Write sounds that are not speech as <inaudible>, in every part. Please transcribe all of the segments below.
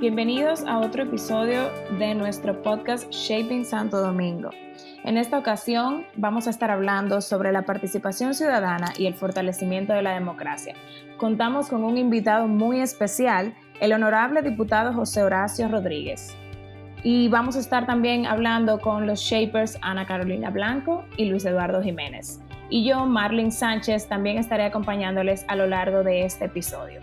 bienvenidos a otro episodio de nuestro podcast Shaping Santo Domingo. En esta ocasión vamos a estar hablando sobre la participación ciudadana y el fortalecimiento de la democracia. Contamos con un invitado muy especial, el honorable diputado José Horacio Rodríguez. Y vamos a estar también hablando con los shapers Ana Carolina Blanco y Luis Eduardo Jiménez. Y yo, Marlene Sánchez, también estaré acompañándoles a lo largo de este episodio.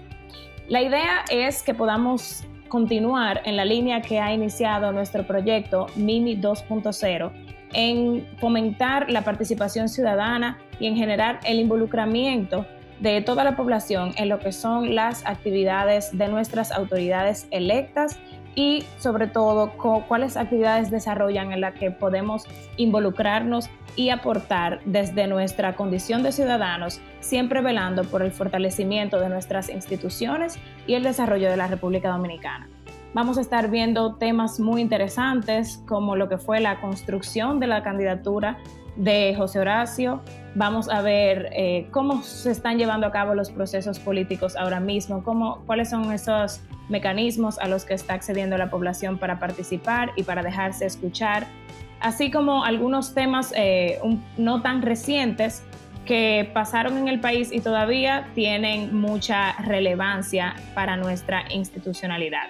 La idea es que podamos continuar en la línea que ha iniciado nuestro proyecto MIMI 2.0 en fomentar la participación ciudadana y en generar el involucramiento de toda la población en lo que son las actividades de nuestras autoridades electas y sobre todo cuáles actividades desarrollan en las que podemos involucrarnos y aportar desde nuestra condición de ciudadanos, siempre velando por el fortalecimiento de nuestras instituciones y el desarrollo de la República Dominicana. Vamos a estar viendo temas muy interesantes como lo que fue la construcción de la candidatura de José Horacio. Vamos a ver eh, cómo se están llevando a cabo los procesos políticos ahora mismo, cómo, cuáles son esos mecanismos a los que está accediendo la población para participar y para dejarse escuchar, así como algunos temas eh, no tan recientes que pasaron en el país y todavía tienen mucha relevancia para nuestra institucionalidad.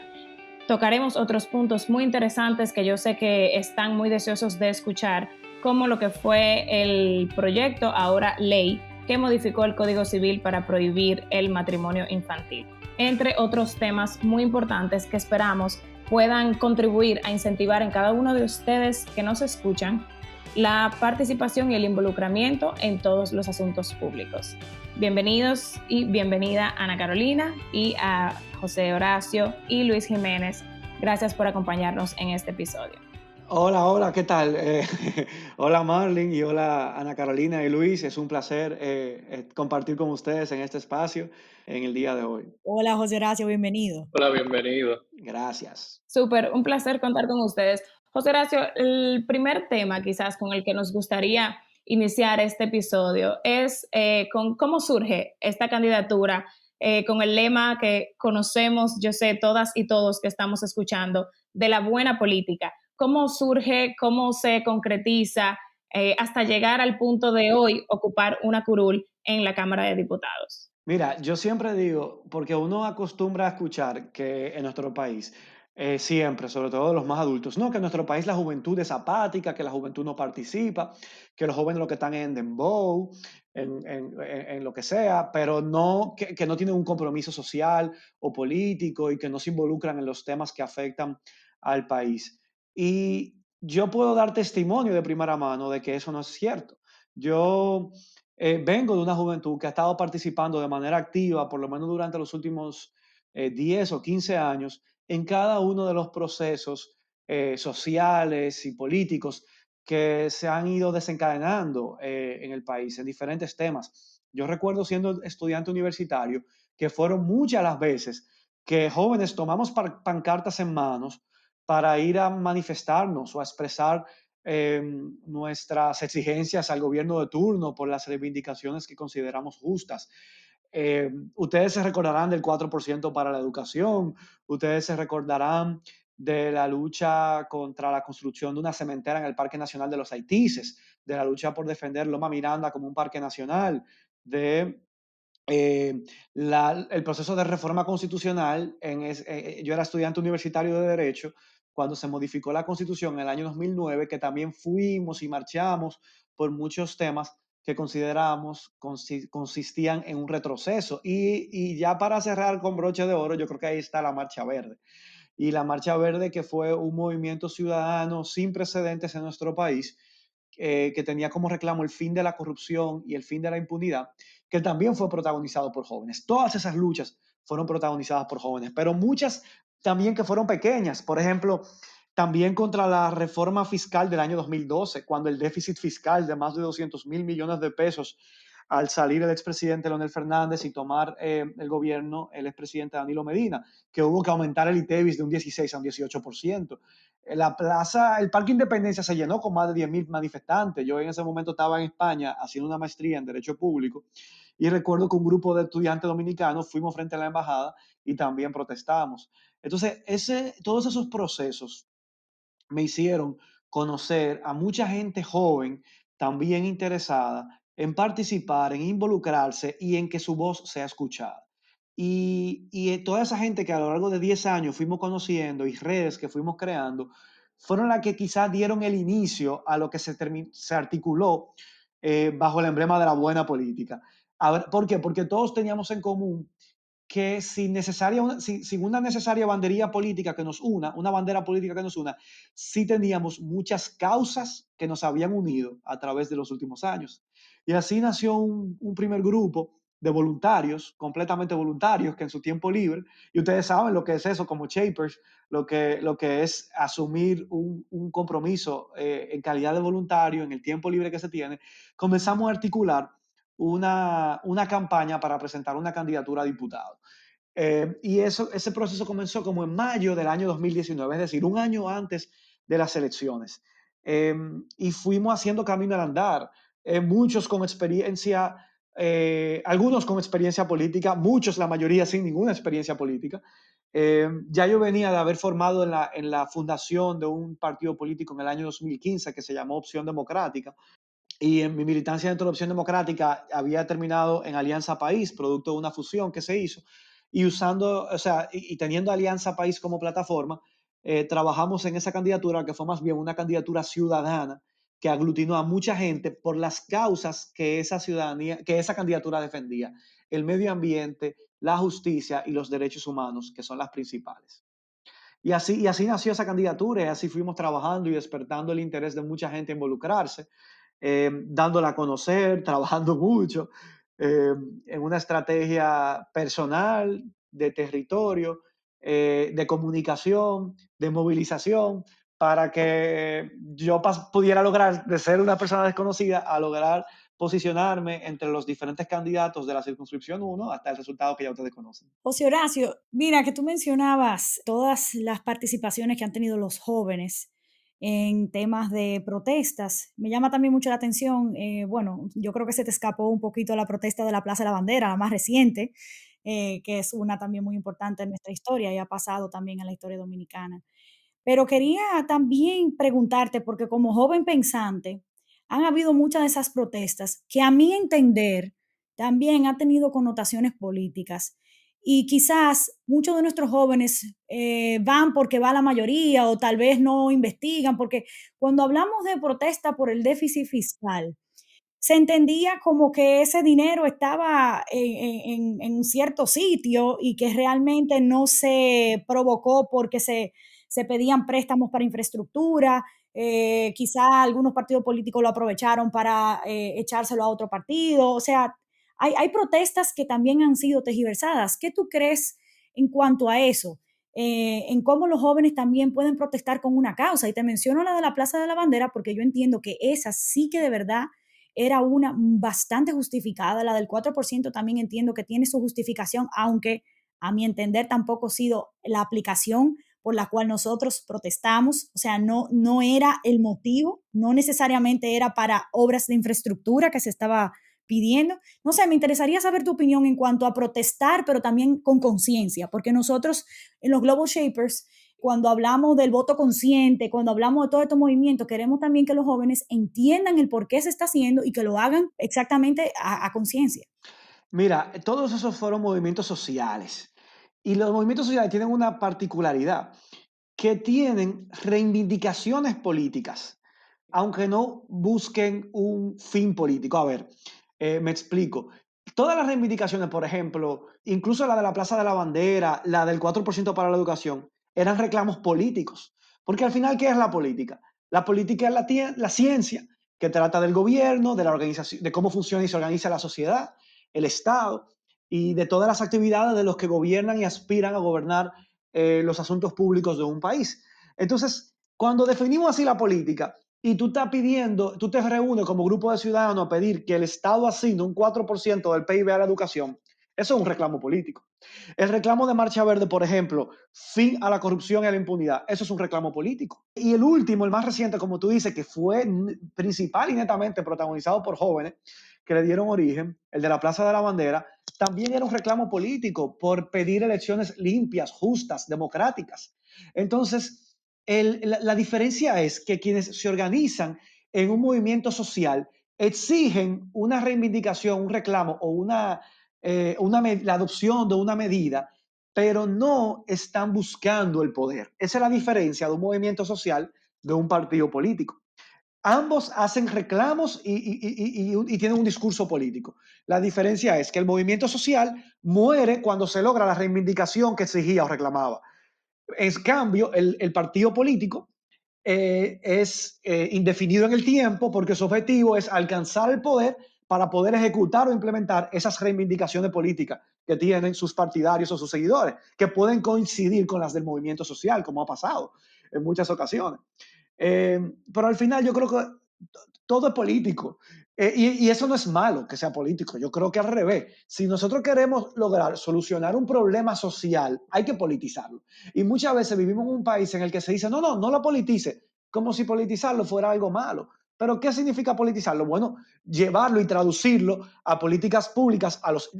Tocaremos otros puntos muy interesantes que yo sé que están muy deseosos de escuchar, como lo que fue el proyecto, ahora ley, que modificó el Código Civil para prohibir el matrimonio infantil entre otros temas muy importantes que esperamos puedan contribuir a incentivar en cada uno de ustedes que nos escuchan la participación y el involucramiento en todos los asuntos públicos. Bienvenidos y bienvenida Ana Carolina y a José Horacio y Luis Jiménez. Gracias por acompañarnos en este episodio. Hola, hola, ¿qué tal? Eh, <laughs> hola Marlene y hola Ana Carolina y Luis. Es un placer eh, eh, compartir con ustedes en este espacio en el día de hoy. Hola José Horacio, bienvenido. Hola, bienvenido. Gracias. Súper, un placer contar con ustedes. José Horacio, el primer tema quizás con el que nos gustaría iniciar este episodio es con cómo surge esta candidatura con el lema que conocemos, yo sé, todas y todos que estamos escuchando, de la buena política cómo surge, cómo se concretiza eh, hasta llegar al punto de hoy ocupar una curul en la Cámara de Diputados. Mira, yo siempre digo, porque uno acostumbra a escuchar que en nuestro país, eh, siempre, sobre todo los más adultos, no, que en nuestro país la juventud es apática, que la juventud no participa, que los jóvenes lo que están en dembow, en, lo que sea, pero no, que, que no tienen un compromiso social o político y que no se involucran en los temas que afectan al país. Y yo puedo dar testimonio de primera mano de que eso no es cierto. Yo eh, vengo de una juventud que ha estado participando de manera activa, por lo menos durante los últimos 10 eh, o 15 años, en cada uno de los procesos eh, sociales y políticos que se han ido desencadenando en el país en diferentes temas. Yo recuerdo siendo estudiante universitario que fueron muchas las veces que jóvenes tomamos pancartas en manos para ir a manifestarnos o a expresar eh, nuestras exigencias al gobierno de turno por las reivindicaciones que consideramos justas. Eh, ustedes se recordarán del 4% para la educación, ustedes se recordarán de la lucha contra la construcción de una cementera en el Parque Nacional de los Haitises, de la lucha por defender Loma Miranda como un parque nacional, de eh, el proceso de reforma constitucional. En yo era estudiante universitario de Derecho cuando se modificó la constitución en el año 2009, que también fuimos y marchamos por muchos temas que consideramos consistían en un retroceso. Y, y, ya para cerrar con broche de oro, yo creo que ahí está la Marcha Verde. Y la Marcha Verde, que fue un movimiento ciudadano sin precedentes en nuestro país, eh, que tenía como reclamo el fin de la corrupción y el fin de la impunidad, que también fue protagonizado por jóvenes. Todas esas luchas fueron protagonizadas por jóvenes, pero muchas también que fueron pequeñas. Por ejemplo, también contra la reforma fiscal del año 2012, cuando el déficit fiscal de más de 200 mil millones de pesos al salir el expresidente Leonel Fernández y tomar eh, el gobierno el expresidente Danilo Medina, que hubo que aumentar el ITEVIS de un 16 a un 18%. La plaza, el Parque Independencia se llenó con más de 10 mil manifestantes. Yo en ese momento estaba en España haciendo una maestría en Derecho Público y recuerdo que un grupo de estudiantes dominicanos fuimos frente a la embajada y también protestamos. Entonces, todos esos procesos me hicieron conocer a mucha gente joven, también interesada en participar, en involucrarse y en que su voz sea escuchada. Y, y toda esa gente que a lo largo de 10 años fuimos conociendo y redes que fuimos creando, fueron las que quizás dieron el inicio a lo que se, se articuló eh, bajo el emblema de la buena política. ¿Por qué? Porque todos teníamos en común que sin, necesaria, sin, sin, una necesaria bandería política que nos una, una bandera política que nos una, sí teníamos muchas causas que nos habían unido a través de los últimos años. Y así nació un, un primer grupo de voluntarios, completamente voluntarios, que en su tiempo libre, y ustedes saben lo que es eso como Shapers, lo que, lo que es asumir un, un compromiso eh, en calidad de voluntario, en el tiempo libre que se tiene, comenzamos a articular una, una campaña para presentar una candidatura a diputado. Eh, y eso, ese proceso comenzó como en mayo del año 2019, es decir, un año antes de las elecciones. Eh, y fuimos haciendo camino al andar, muchos con experiencia eh, algunos con experiencia política, muchos, la mayoría sin ninguna experiencia política. Eh, ya yo venía de haber formado en la, en la fundación de un partido político en el año 2015 que se llamó Opción Democrática. Y en mi militancia dentro de Opción Democrática había terminado en Alianza País, producto de una fusión que se hizo. Y usando, o sea, y, teniendo Alianza País como plataforma, eh, trabajamos en esa candidatura que fue más bien una candidatura ciudadana que aglutinó a mucha gente por las causas que esa ciudadanía, que esa candidatura defendía, el medio ambiente, la justicia y los derechos humanos, que son las principales. Y así, y así nació esa candidatura y así fuimos trabajando y despertando el interés de mucha gente a involucrarse, eh, dándola a conocer, <laughs> trabajando mucho eh, en una estrategia personal, de territorio, eh, de comunicación, de movilización, para que yo pudiera lograr de ser una persona desconocida a lograr posicionarme entre los diferentes candidatos de la circunscripción 1 hasta el resultado que ya ustedes conocen. José Horacio, mira que tú mencionabas todas las participaciones que han tenido los jóvenes en temas de protestas. Me llama también mucho la atención, eh, bueno, yo creo que se te escapó un poquito la protesta de la Plaza de la Bandera, la más reciente, eh, que es una también muy importante en nuestra historia y ha pasado también en la historia dominicana. Pero quería también preguntarte, porque como joven pensante, han habido muchas de esas protestas que a mi entender también han tenido connotaciones políticas. Y quizás muchos de nuestros jóvenes eh, van porque va la mayoría o tal vez no investigan, porque cuando hablamos de protesta por el déficit fiscal, se entendía como que ese dinero estaba en, en, cierto sitio y que realmente no se provocó porque se, se pedían préstamos para infraestructura, eh, quizá algunos partidos políticos lo aprovecharon para eh, echárselo a otro partido, o sea, hay, hay, protestas que también han sido tejiversadas. ¿Qué tú crees en cuanto a eso? Eh, en cómo los jóvenes también pueden protestar con una causa. Y te menciono la de la Plaza de la Bandera porque yo entiendo que esa sí que de verdad era una bastante justificada. La del 4% también entiendo que tiene su justificación, aunque a mi entender tampoco ha sido la aplicación por la cual nosotros protestamos, o sea, no, no era el motivo, no necesariamente era para obras de infraestructura que se estaba pidiendo. No sé, me interesaría saber tu opinión en cuanto a protestar, pero también con conciencia, porque nosotros en los Global Shapers, cuando hablamos del voto consciente, cuando hablamos de todo estos movimientos, queremos también que los jóvenes entiendan el por qué se está haciendo y que lo hagan exactamente a, a conciencia. Mira, todos esos fueron movimientos sociales y los movimientos sociales tienen una particularidad, que tienen reivindicaciones políticas, aunque no busquen un fin político. A ver, eh, me explico. Todas las reivindicaciones, por ejemplo, incluso la de la Plaza de la Bandera, la del 4% para la educación, eran reclamos políticos. Porque al final, ¿qué es la política? La política es la, la ciencia que trata del gobierno, de la organización, de cómo funciona y se organiza la sociedad, el Estado y de todas las actividades de los que gobiernan y aspiran a gobernar eh, los asuntos públicos de un país. Entonces, cuando definimos así la política y tú estás pidiendo, tú te reúnes como grupo de ciudadanos a pedir que el Estado asigne un 4% del PIB a la educación, eso es un reclamo político. El reclamo de Marcha Verde, por ejemplo, fin a la corrupción y a la impunidad, eso es un reclamo político. Y el último, el más reciente, como tú dices, que fue principal y netamente protagonizado por jóvenes, que le dieron origen, el de la Plaza de la Bandera, también era un reclamo político por pedir elecciones limpias, justas, democráticas. Entonces, la, diferencia es que quienes se organizan en un movimiento social exigen una reivindicación, un reclamo o una, eh, la adopción de una medida, pero no están buscando el poder. Esa es la diferencia de un movimiento social de un partido político. Ambos hacen reclamos y, tienen un discurso político. La diferencia es que el movimiento social muere cuando se logra la reivindicación que exigía o reclamaba. En cambio, el, partido político eh, es eh, indefinido en el tiempo porque su objetivo es alcanzar el poder para poder ejecutar o implementar esas reivindicaciones políticas que tienen sus partidarios o sus seguidores, que pueden coincidir con las del movimiento social, como ha pasado en muchas ocasiones. Eh, pero al final yo creo que todo es político. Eh, y, eso no es malo que sea político. Yo creo que al revés. Si nosotros queremos lograr solucionar un problema social, hay que politizarlo. Y muchas veces vivimos en un país en el que se dice, no, no, no lo politice, como si politizarlo fuera algo malo. Pero ¿qué significa politizarlo? Bueno, llevarlo y traducirlo a políticas públicas, a, los,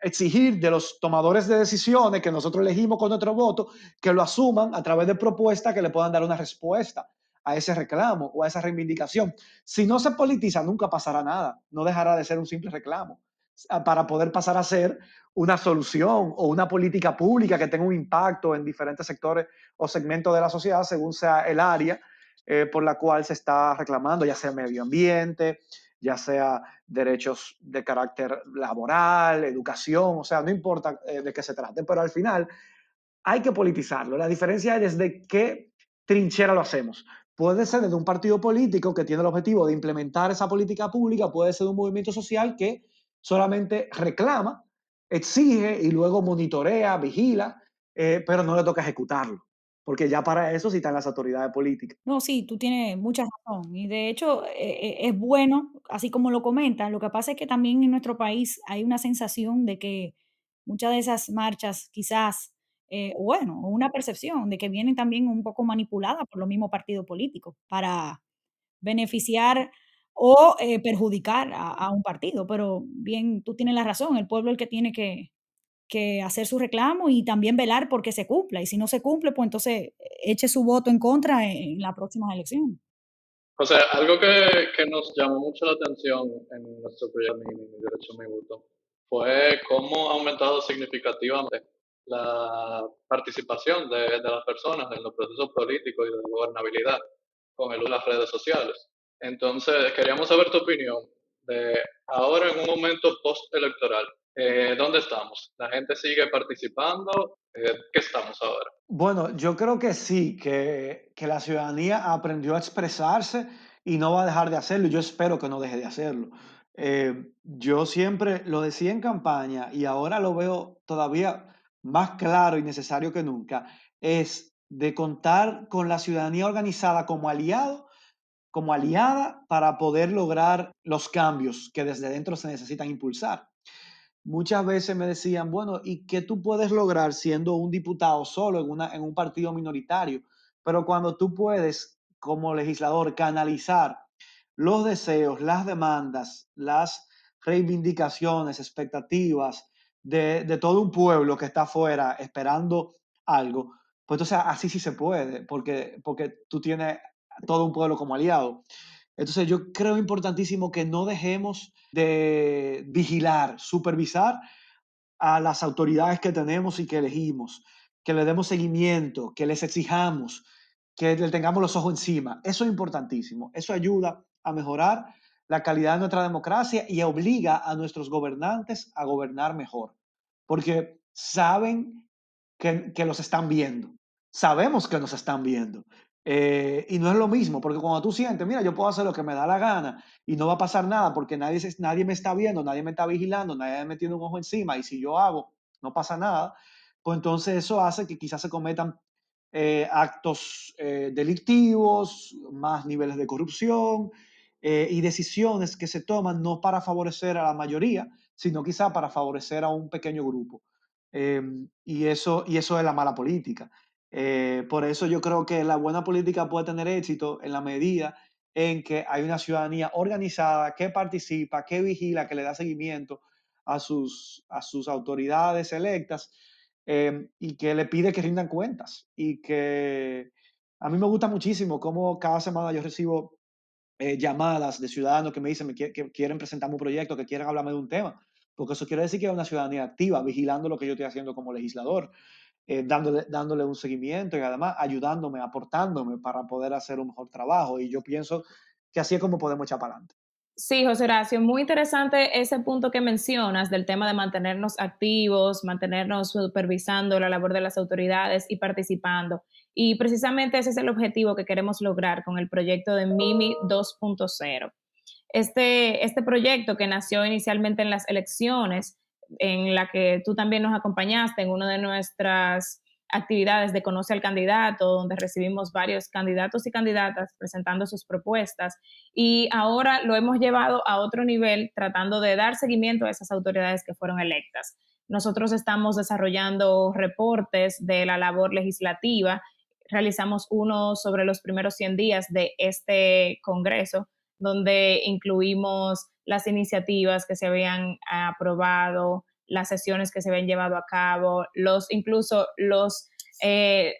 exigir de los tomadores de decisiones que nosotros elegimos con nuestro voto, que lo asuman a través de propuestas que le puedan dar una respuesta a ese reclamo o a esa reivindicación. Si no se politiza, nunca pasará nada, no dejará de ser un simple reclamo para poder pasar a ser una solución o una política pública que tenga un impacto en diferentes sectores o segmentos de la sociedad según sea el área eh, por la cual se está reclamando, ya sea medio ambiente, ya sea derechos de carácter laboral, educación, o sea, no importa eh, de qué se trate, pero al final hay que politizarlo. La diferencia es desde qué trinchera lo hacemos. Puede ser desde un partido político que tiene el objetivo de implementar esa política pública, puede ser de un movimiento social que solamente reclama, exige y luego monitorea, vigila, eh, pero no le toca ejecutarlo porque ya para eso sí están las autoridades políticas. No, sí, tú tienes mucha razón. Y de hecho eh, eh, es bueno, así como lo comentan, lo que pasa es que también en nuestro país hay una sensación de que muchas de esas marchas quizás, eh, bueno, una percepción de que vienen también un poco manipuladas por los mismos partidos políticos para beneficiar o perjudicar a, un partido. Pero bien, tú tienes la razón, el pueblo es el que tiene que, que hacer su reclamo y también velar porque se cumpla. Y si no se cumple, pues entonces eche su voto en contra en, la próxima elección. O sea, algo que, que, nos llamó mucho la atención en nuestro proyecto Mi, Derecho a Mi Voto fue cómo ha aumentado significativamente la participación de, de, las personas en los procesos políticos y de gobernabilidad con el uso de las redes sociales. Entonces, queríamos saber tu opinión de ahora en un momento post-electoral, eh, ¿dónde estamos? ¿La gente sigue participando? Eh, ¿Qué estamos ahora? Bueno, yo creo que sí, que, que, la ciudadanía aprendió a expresarse y no va a dejar de hacerlo. Yo espero que no deje de hacerlo. Eh, yo siempre lo decía en campaña y ahora lo veo todavía más claro y necesario que nunca, es de contar con la ciudadanía organizada como aliado, como aliada para poder lograr los cambios que desde dentro se necesitan impulsar muchas veces me decían, bueno, ¿y qué tú puedes lograr siendo un diputado solo en, una, en un partido minoritario? Pero cuando tú puedes, como legislador, canalizar los deseos, las demandas, las reivindicaciones, expectativas de, todo un pueblo que está afuera esperando algo, pues entonces así sí se puede, porque, porque tú tienes todo un pueblo como aliado. Entonces yo creo importantísimo que no dejemos de vigilar, supervisar a las autoridades que tenemos y que elegimos, que le demos seguimiento, que les exijamos, que le tengamos los ojos encima. Eso es importantísimo. Eso ayuda a mejorar la calidad de nuestra democracia y obliga a nuestros gobernantes a gobernar mejor, porque saben que, que los están viendo. Sabemos que nos están viendo. Eh, y no es lo mismo, porque cuando tú sientes, mira, yo puedo hacer lo que me da la gana y no va a pasar nada porque nadie, nadie me está viendo, nadie me está vigilando, nadie me tiene un ojo encima y si yo hago, no pasa nada, pues entonces eso hace que quizás se cometan eh, actos eh, delictivos, más niveles de corrupción y decisiones que se toman no para favorecer a la mayoría, sino quizá para favorecer a un pequeño grupo. y, eso, y eso es la mala política. Eh, por eso yo creo que la buena política puede tener éxito en la medida en que hay una ciudadanía organizada que participa, que vigila, que le da seguimiento a sus, a sus autoridades electas eh, y que le pide que rindan cuentas. Y que a mí me gusta muchísimo cómo cada semana yo recibo eh, llamadas de ciudadanos que me dicen que, quieren presentarme un proyecto, que quieren hablarme de un tema, porque eso quiere decir que hay una ciudadanía activa, vigilando lo que yo estoy haciendo como legislador, eh, dándole, dándole un seguimiento y además ayudándome, aportándome para poder hacer un mejor trabajo. Y yo pienso que así es como podemos echar para adelante. Sí, José Horacio, muy interesante ese punto que mencionas del tema de mantenernos activos, mantenernos supervisando la labor de las autoridades y participando. Y precisamente ese es el objetivo que queremos lograr con el proyecto de MIMI 2.0. Este, este proyecto que nació inicialmente en las elecciones, en la que tú también nos acompañaste en una de nuestras actividades de Conoce al Candidato, donde recibimos varios candidatos y candidatas presentando sus propuestas. Y ahora lo hemos llevado a otro nivel, tratando de dar seguimiento a esas autoridades que fueron electas. Nosotros estamos desarrollando reportes de la labor legislativa. Realizamos uno sobre los primeros 100 días de este Congreso, donde incluimos las iniciativas que se habían aprobado, las sesiones que se habían llevado a cabo, los, incluso los eh,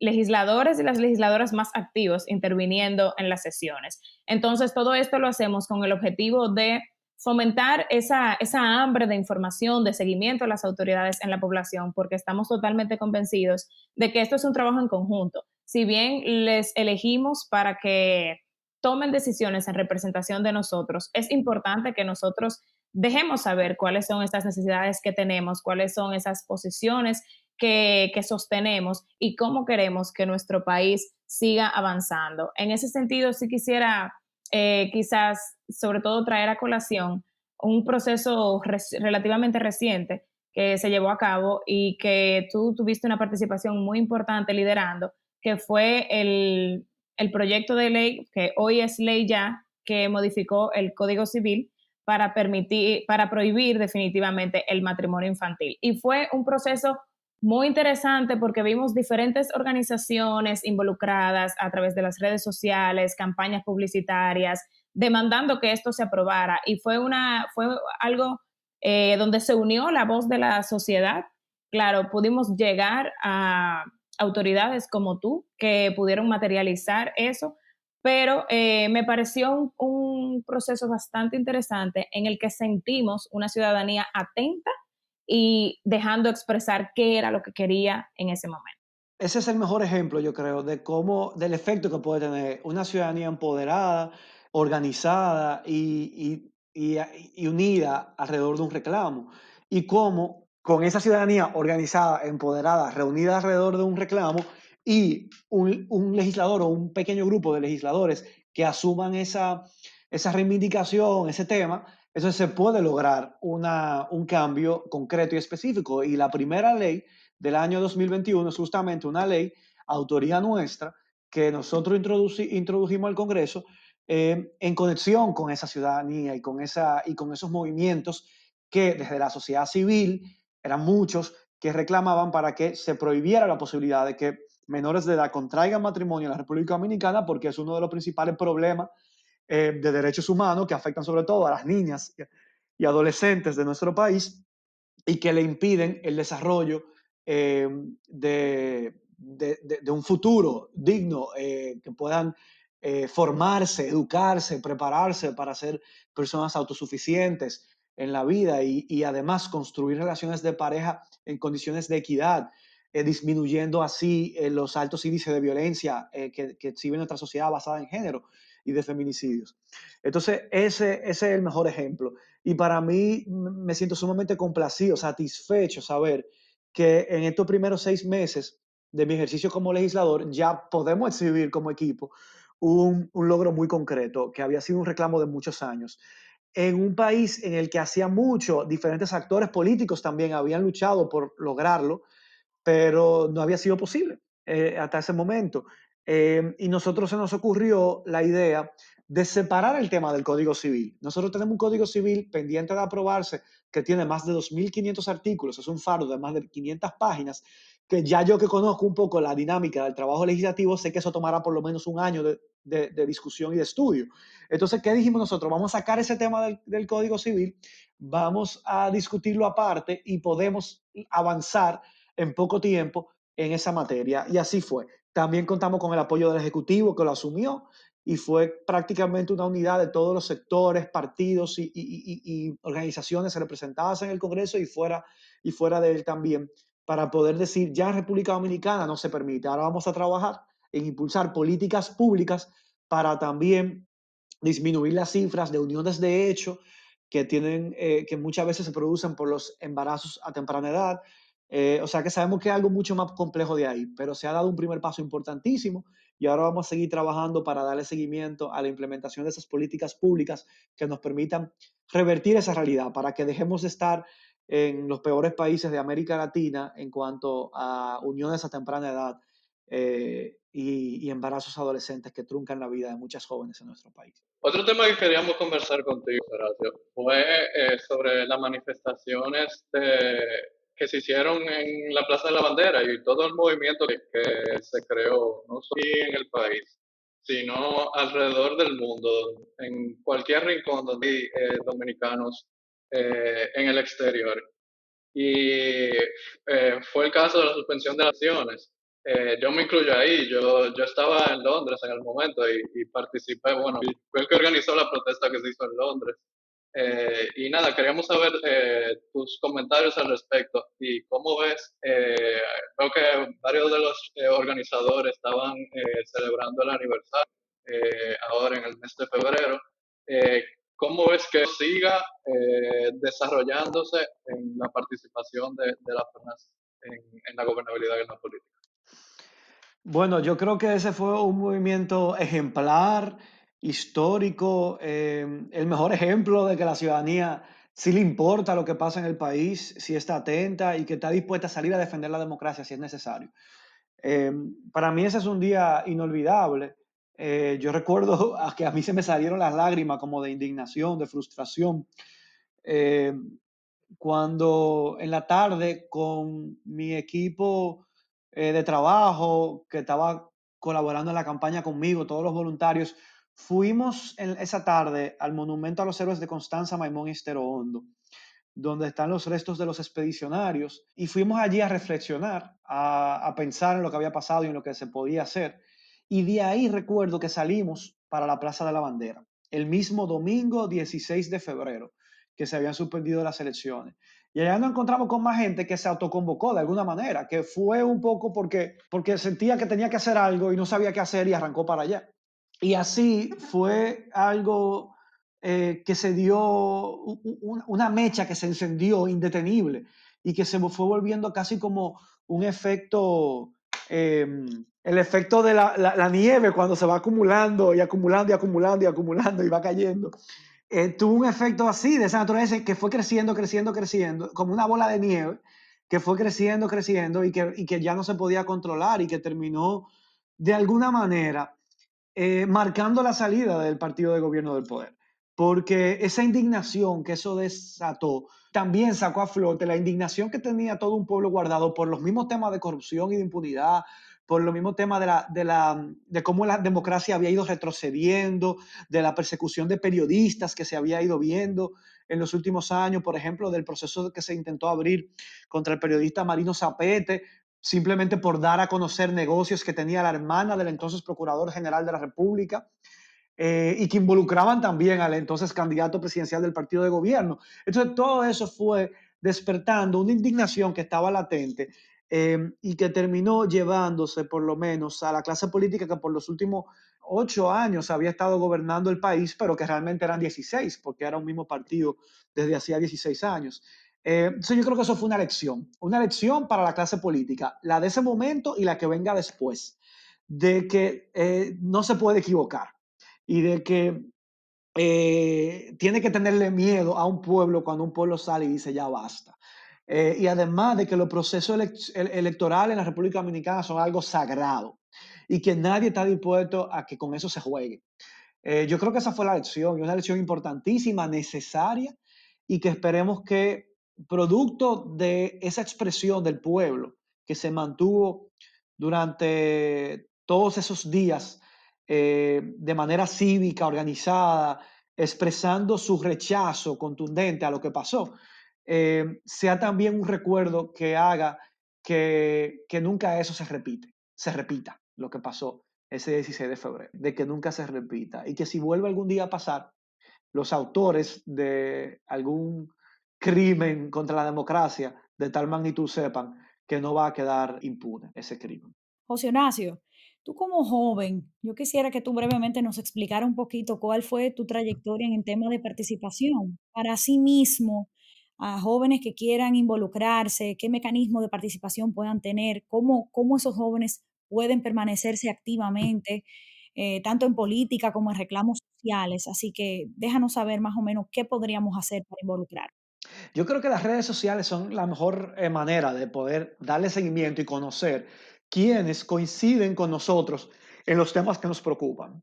legisladores y las legisladoras más activos interviniendo en las sesiones. Entonces, todo esto lo hacemos con el objetivo de fomentar esa, esa hambre de información, de seguimiento a las autoridades en la población, porque estamos totalmente convencidos de que esto es un trabajo en conjunto. Si bien les elegimos para que tomen decisiones en representación de nosotros, es importante que nosotros dejemos saber cuáles son estas necesidades que tenemos, cuáles son esas posiciones que, sostenemos y cómo queremos que nuestro país siga avanzando. En ese sentido, sí quisiera eh, quizás, sobre todo, traer a colación un proceso relativamente reciente que se llevó a cabo y que tú tuviste una participación muy importante liderando, que fue el, el proyecto de ley, que hoy es ley ya, que modificó el Código Civil para permitir, para prohibir definitivamente el matrimonio infantil. Y fue un proceso muy interesante porque vimos diferentes organizaciones involucradas a través de las redes sociales, campañas publicitarias, demandando que esto se aprobara. Y fue, una, fue algo eh, donde se unió la voz de la sociedad. Claro, pudimos llegar a autoridades como tú que pudieron materializar eso pero eh, me pareció un, proceso bastante interesante en el que sentimos una ciudadanía atenta y dejando expresar qué era lo que quería en ese momento. Ese es el mejor ejemplo, yo creo, de cómo, del efecto que puede tener una ciudadanía empoderada, organizada y, y unida alrededor de un reclamo. Y cómo con esa ciudadanía organizada, empoderada, reunida alrededor de un reclamo, y un, legislador o un pequeño grupo de legisladores que asuman esa, esa reivindicación, ese tema, eso se puede lograr una, un cambio concreto y específico. Y la primera ley del año 2021 es justamente una ley, autoría nuestra, que nosotros introdujimos al Congreso eh, en conexión con esa ciudadanía y con, esa, y con esos movimientos que desde la sociedad civil eran muchos que reclamaban para que se prohibiera la posibilidad de que menores de edad contraigan matrimonio en la República Dominicana porque es uno de los principales problemas eh, de derechos humanos que afectan sobre todo a las niñas y adolescentes de nuestro país y que le impiden el desarrollo eh, de, un futuro digno, eh, que puedan formarse, educarse, prepararse para ser personas autosuficientes en la vida y, y además construir relaciones de pareja en condiciones de equidad eh, disminuyendo así eh, los altos índices de violencia eh, que, que, exhibe nuestra sociedad basada en género y de feminicidios. Entonces, ese, ese es el mejor ejemplo. Y para mí me siento sumamente complacido, satisfecho saber que en estos primeros seis meses de mi ejercicio como legislador ya podemos exhibir como equipo un, un logro muy concreto que había sido un reclamo de muchos años en un país en el que hacía mucho, diferentes actores políticos también habían luchado por lograrlo, pero no había sido posible eh, hasta ese momento. Eh, y nosotros se nos ocurrió la idea de separar el tema del Código Civil. Nosotros tenemos un Código Civil pendiente de aprobarse que tiene más de 2.500 artículos, es un faro de más de 500 páginas, que ya yo que conozco un poco la dinámica del trabajo legislativo, sé que eso tomará por lo menos un año de, de, discusión y de estudio. Entonces, ¿qué dijimos nosotros? Vamos a sacar ese tema del, del Código Civil, vamos a discutirlo aparte y podemos avanzar en poco tiempo en esa materia. Y así fue. También contamos con el apoyo del Ejecutivo que lo asumió y fue prácticamente una unidad de todos los sectores, partidos y, y, y, organizaciones representadas en el Congreso y fuera, y fuera de él también, para poder decir, ya República Dominicana no se permite, ahora vamos a trabajar en impulsar políticas públicas para también disminuir las cifras de uniones de hecho que, tienen, eh, que muchas veces se producen por los embarazos a temprana edad. Eh, o sea que sabemos que es algo mucho más complejo de ahí, pero se ha dado un primer paso importantísimo y ahora vamos a seguir trabajando para darle seguimiento a la implementación de esas políticas públicas que nos permitan revertir esa realidad, para que dejemos de estar en los peores países de América Latina en cuanto a uniones a temprana edad eh, y, embarazos adolescentes que truncan la vida de muchas jóvenes en nuestro país. Otro tema que queríamos conversar contigo, Horacio, fue eh, sobre las manifestaciones de que se hicieron en la Plaza de la Bandera y todo el movimiento que, se creó, no solo en el país, sino alrededor del mundo, en cualquier rincón donde hay eh, dominicanos eh, en el exterior. Y eh, fue el caso de la suspensión de acciones. yo me incluyo ahí, yo, yo estaba en Londres en el momento y, y participé, bueno, fue el que organizó la protesta que se hizo en Londres. Eh, y nada, queríamos saber eh, tus comentarios al respecto y cómo ves, eh, veo que varios de los organizadores estaban celebrando el aniversario ahora en el mes de febrero. ¿Cómo ves que siga desarrollándose en la participación de, de las personas en, en la gobernabilidad en la política? Bueno, yo creo que ese fue un movimiento ejemplar histórico, em, el mejor ejemplo de que la ciudadanía sí le importa lo que pasa en el país, si está atenta y que está dispuesta a salir a defender la democracia si es necesario. Em, para mí ese es un día inolvidable. Eh, yo recuerdo <laughs> que a mí se me salieron las lágrimas como de indignación, de frustración, em, cuando en la tarde con mi equipo eh, de trabajo que estaba colaborando en la campaña conmigo, todos los voluntarios, Fuimos esa tarde al Monumento a los Héroes de Constanza, Maimón y Estero Hondo, donde están los restos de los expedicionarios, y fuimos allí a reflexionar, a, a pensar en lo que había pasado y en lo que se podía hacer. Y de ahí recuerdo que salimos para la Plaza de la Bandera, el mismo domingo 16 de febrero, que se habían suspendido las elecciones. Y allá nos encontramos con más gente que se autoconvocó de alguna manera, que fue un poco porque, porque sentía que tenía que hacer algo y no sabía qué hacer y arrancó para allá. Y así fue algo eh, que se dio, una mecha que se encendió indetenible y que se fue volviendo casi como un efecto, em, el efecto de la, nieve cuando se va acumulando y acumulando y acumulando y acumulando y va cayendo. Eh, tuvo un efecto así de esa naturaleza que fue creciendo, creciendo, creciendo, como una bola de nieve que fue creciendo, creciendo y que, y que ya no se podía controlar y que terminó de alguna manera eh, marcando la salida del partido de gobierno del poder. Porque esa indignación que eso desató también sacó a flote la indignación que tenía todo un pueblo guardado por los mismos temas de corrupción y de impunidad, por los mismos temas de, la, de, la, de cómo la democracia había ido retrocediendo, de la persecución de periodistas que se había ido viendo en los últimos años, por ejemplo, del proceso que se intentó abrir contra el periodista Marino Zapete, simplemente por dar a conocer negocios que tenía la hermana del entonces Procurador General de la República eh, y que involucraban también al entonces candidato presidencial del partido de gobierno. Entonces todo eso fue despertando una indignación que estaba latente eh, y que terminó llevándose por lo menos a la clase política que por los últimos ocho años había estado gobernando el país, pero que realmente eran 16, porque era un mismo partido desde hacía 16 años. Eh, yo creo que eso fue una lección, una lección para la clase política, la de ese momento y la que venga después, de que eh, no se puede equivocar y de que eh, tiene que tenerle miedo a un pueblo cuando un pueblo sale y dice ya basta. y además de que los procesos electorales en la República Dominicana son algo sagrado y que nadie está dispuesto a que con eso se juegue. yo creo que esa fue la lección y una lección importantísima, necesaria y que esperemos que producto de esa expresión del pueblo que se mantuvo durante todos esos días eh, de manera cívica, organizada, expresando su rechazo contundente a lo que pasó, eh, sea también un recuerdo que haga que, que nunca eso se repite, se repita lo que pasó ese 16 de febrero, de que nunca se repita y que si vuelve algún día a pasar, los autores de algún crimen contra la democracia de tal magnitud sepan que no va a quedar impune ese crimen. José Ignacio, tú como joven, yo quisiera que tú brevemente nos explicara un poquito cuál fue tu trayectoria en el tema de participación para sí mismo, a jóvenes que quieran involucrarse, qué mecanismo de participación puedan tener, cómo, cómo esos jóvenes pueden permanecerse activamente, eh, tanto en política como en reclamos sociales. Así que déjanos saber más o menos qué podríamos hacer para involucrar. Yo creo que las redes sociales son la mejor eh, manera de poder darle seguimiento y conocer quiénes coinciden con nosotros en los temas que nos preocupan.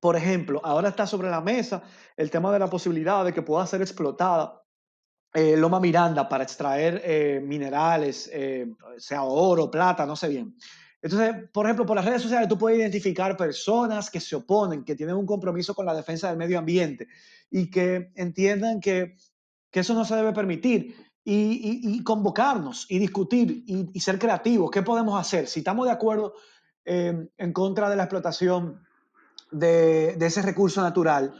Por ejemplo, ahora está sobre la mesa el tema de la posibilidad de que pueda ser explotada eh, Loma Miranda para extraer eh, minerales, sea oro, plata, no sé bien. Entonces, por ejemplo, por las redes sociales tú puedes identificar personas que se oponen, que tienen un compromiso con la defensa del medio ambiente y que entiendan que que eso no se debe permitir. Y, convocarnos y discutir y, ser creativos. ¿Qué podemos hacer? Si estamos de acuerdo em, en contra de la explotación de, ese recurso natural,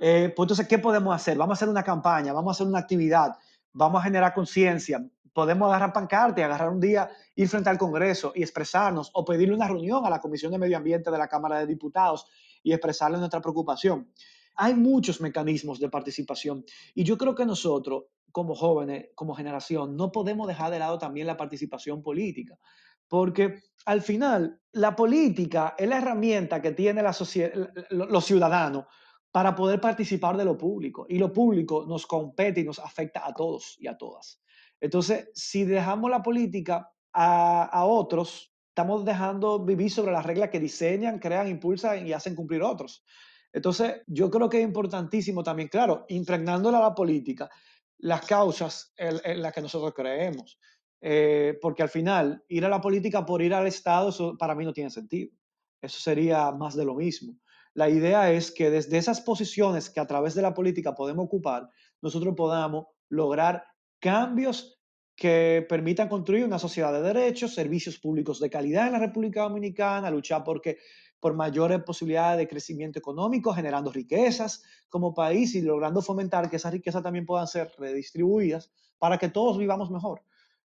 eh, pues entonces, ¿qué podemos hacer? Vamos a hacer una campaña, vamos a hacer una actividad, vamos a generar conciencia. Podemos agarrar pancarte, agarrar un día, ir frente al Congreso y expresarnos o pedirle una reunión a la Comisión de Medio Ambiente de la Cámara de Diputados y expresarle nuestra preocupación. Hay muchos mecanismos de participación y yo creo que nosotros, como jóvenes, como generación, no podemos dejar de lado también la participación política, porque al final la política es la herramienta que tiene la los ciudadanos para poder participar de lo público y lo público nos compete y nos afecta a todos y a todas. Entonces, si dejamos la política a, a otros, estamos dejando vivir sobre las reglas que diseñan, crean, impulsan y hacen cumplir otros. Entonces, yo creo que es importantísimo también, claro, impregnándola a la política, las causas en, las que nosotros creemos. Eh, porque al final, ir a la política por ir al Estado, eso para mí no tiene sentido. Eso sería más de lo mismo. La idea es que desde esas posiciones que a través de la política podemos ocupar, nosotros podamos lograr cambios que permitan construir una sociedad de derechos, servicios públicos de calidad en la República Dominicana, luchar porque por mayores posibilidades de crecimiento económico, generando riquezas como país y logrando fomentar que esas riquezas también puedan ser redistribuidas para que todos vivamos mejor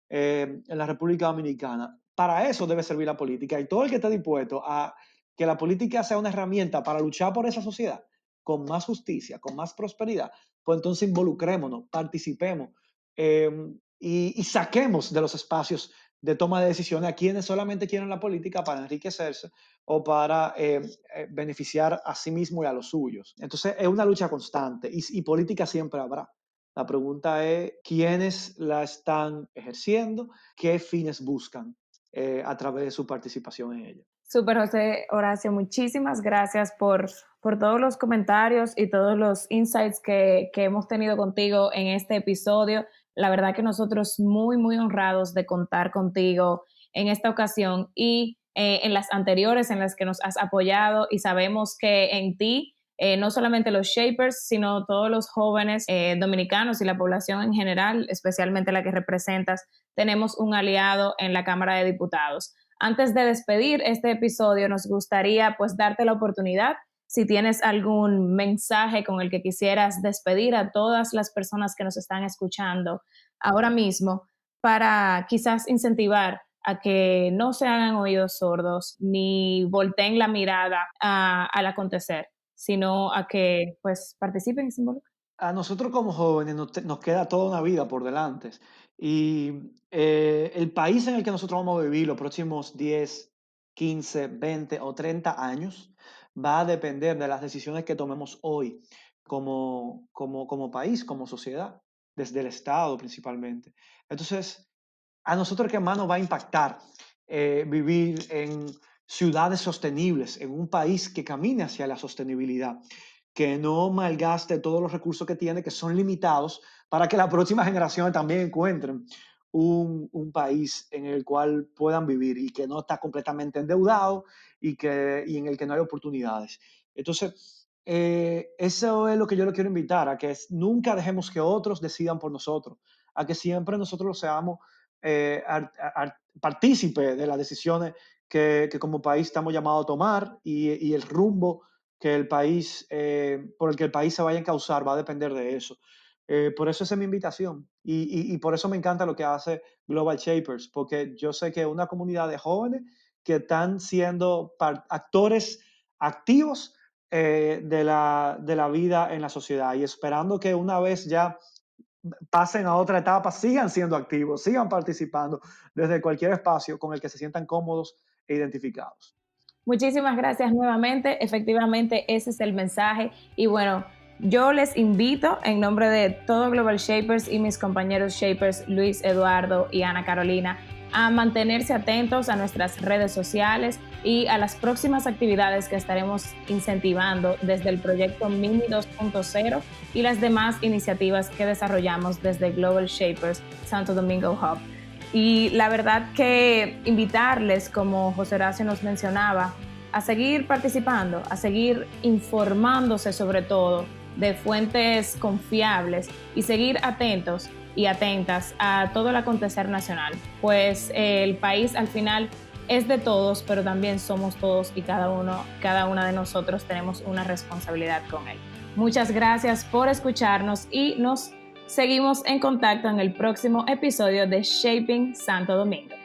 eh, en la República Dominicana. Para eso debe servir la política y todo el que esté dispuesto a que la política sea una herramienta para luchar por esa sociedad con más justicia, con más prosperidad, pues entonces involucrémonos, participemos eh, y, y saquemos de los espacios de toma de decisiones a quienes solamente quieren la política para enriquecerse o para eh, eh, beneficiar a sí mismo y a los suyos. Entonces es una lucha constante y, política siempre habrá. La pregunta es quiénes la están ejerciendo, qué fines buscan eh, a través de su participación en ella. Super José Horacio, muchísimas gracias por, por todos los comentarios y todos los insights que, que hemos tenido contigo en este episodio. La verdad que nosotros muy, muy honrados de contar contigo en esta ocasión y eh, en las anteriores en las que nos has apoyado y sabemos que en ti, eh, no solamente los shapers, sino todos los jóvenes eh, dominicanos y la población en general, especialmente la que representas, tenemos un aliado en la Cámara de Diputados. Antes de despedir este episodio, nos gustaría pues darte la oportunidad si tienes algún mensaje con el que quisieras despedir a todas las personas que nos están escuchando ahora mismo para quizás incentivar a que no se hagan oídos sordos ni volteen la mirada al acontecer, sino a que pues participen y se involucren. A nosotros como jóvenes nos, queda toda una vida por delante y eh, el país en el que nosotros vamos a vivir los próximos 10, 15, 20 o 30 años va a depender de las decisiones que tomemos hoy como, como, como país, como sociedad, desde el Estado principalmente. Entonces, a nosotros qué más nos va a impactar eh, vivir en ciudades sostenibles, en un país que camine hacia la sostenibilidad, que no malgaste todos los recursos que tiene, que son limitados, para que la próxima <laughs> generación también encuentren un, país en el cual puedan vivir y que no está completamente endeudado y, que, y en el que no hay oportunidades. Entonces, eh, eso es lo que yo le quiero invitar, a que nunca dejemos que otros decidan por nosotros, a que siempre nosotros seamos eh, partícipes de las decisiones que, que, como país estamos llamados a tomar y, y el rumbo que el país, eh, por el que el país se vaya a causar va a depender de eso. Eh, por eso esa es mi invitación y, y, y, por eso me encanta lo que hace Global Shapers, porque yo sé que una comunidad de jóvenes que están siendo actores activos eh, de, la, de la vida en la sociedad y esperando que una vez ya pasen a otra etapa, sigan siendo activos, sigan participando desde cualquier espacio con el que se sientan cómodos e identificados. Muchísimas gracias nuevamente. Efectivamente, ese es el mensaje. Y bueno, yo les invito en nombre de todo Global Shapers y mis compañeros Shapers, Luis Eduardo y Ana Carolina, a mantenerse atentos a nuestras redes sociales y a las próximas actividades que estaremos incentivando desde el proyecto Mini 2.0 y las demás iniciativas que desarrollamos desde Global Shapers Santo Domingo Hub. Y la verdad que invitarles, como José Horacio nos mencionaba, a seguir participando, a seguir informándose sobre todo de fuentes confiables y seguir atentos y atentas a todo el acontecer nacional, pues el país al final es de todos, pero también somos todos y cada uno, cada una de nosotros tenemos una responsabilidad con él. Muchas gracias por escucharnos y nos seguimos en contacto en el próximo episodio de Shaping Santo Domingo.